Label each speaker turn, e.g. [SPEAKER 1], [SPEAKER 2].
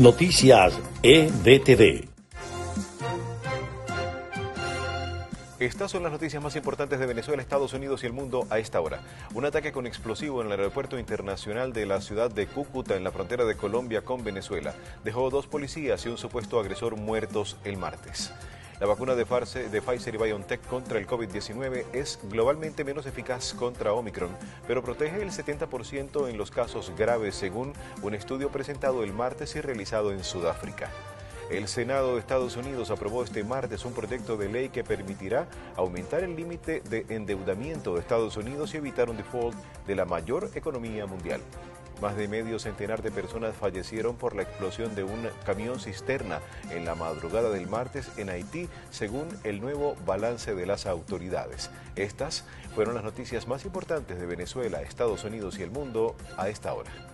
[SPEAKER 1] Noticias EDTV.
[SPEAKER 2] Estas son las noticias más importantes de Venezuela, Estados Unidos y el mundo a esta hora. Un ataque con explosivo en el aeropuerto internacional de la ciudad de Cúcuta, en la frontera de Colombia con Venezuela, dejó dos policías y un supuesto agresor muertos el martes. La vacuna de Pfizer y BioNTech contra el COVID-19 es globalmente menos eficaz contra Omicron, pero protege el 70% en los casos graves, según un estudio presentado el martes y realizado en Sudáfrica. El Senado de Estados Unidos aprobó este martes un proyecto de ley que permitirá aumentar el límite de endeudamiento de Estados Unidos y evitar un default de la mayor economía mundial. Más de medio centenar de personas fallecieron por la explosión de un camión cisterna en la madrugada del martes en Haití, según el nuevo balance de las autoridades. Estas fueron las noticias más importantes de Venezuela, Estados Unidos y el mundo a esta hora.